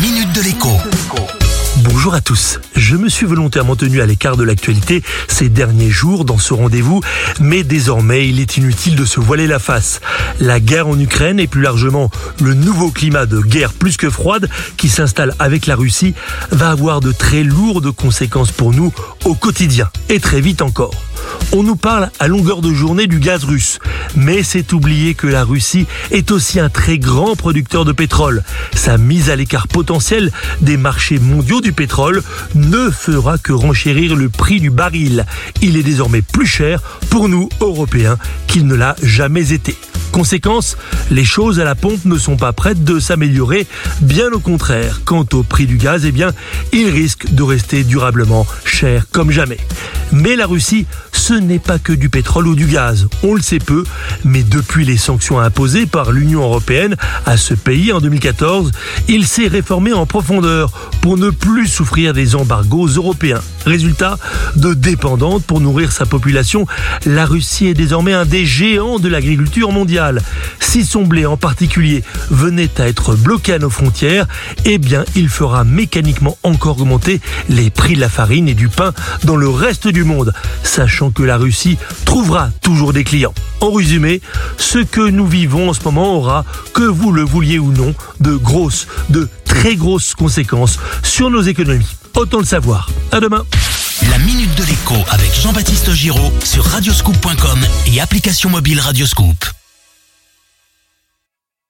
minute de l'écho. Bonjour à tous. Je me suis volontairement tenu à l'écart de l'actualité ces derniers jours dans ce rendez-vous, mais désormais il est inutile de se voiler la face. La guerre en Ukraine et plus largement le nouveau climat de guerre plus que froide qui s'installe avec la Russie va avoir de très lourdes conséquences pour nous au quotidien et très vite encore. On nous parle à longueur de journée du gaz russe, mais c'est oublier que la Russie est aussi un très grand producteur de pétrole. Sa mise à l'écart potentiel des marchés mondiaux du pétrole ne fera que renchérir le prix du baril. Il est désormais plus cher pour nous, Européens, qu'il ne l'a jamais été. Conséquence, les choses à la pompe ne sont pas prêtes de s'améliorer, bien au contraire. Quant au prix du gaz, eh bien, il risque de rester durablement cher comme jamais. Ce n'est pas que du pétrole ou du gaz. On le sait peu, mais depuis les sanctions imposées par l'Union européenne à ce pays en 2014, il s'est réformé en profondeur pour ne plus souffrir des embargos européens. Résultat, de dépendante pour nourrir sa population, la Russie est désormais un des géants de l'agriculture mondiale. Si son blé en particulier venait à être bloqué à nos frontières, eh bien il fera mécaniquement encore augmenter les prix de la farine et du pain dans le reste du monde, sachant que la Russie trouvera toujours des clients. En résumé, ce que nous vivons en ce moment aura, que vous le vouliez ou non, de grosses, de très grosses conséquences sur nos économies. Autant le savoir. À demain. La minute de l'écho avec Jean-Baptiste Giraud sur radioscoop.com et application mobile Radioscoop.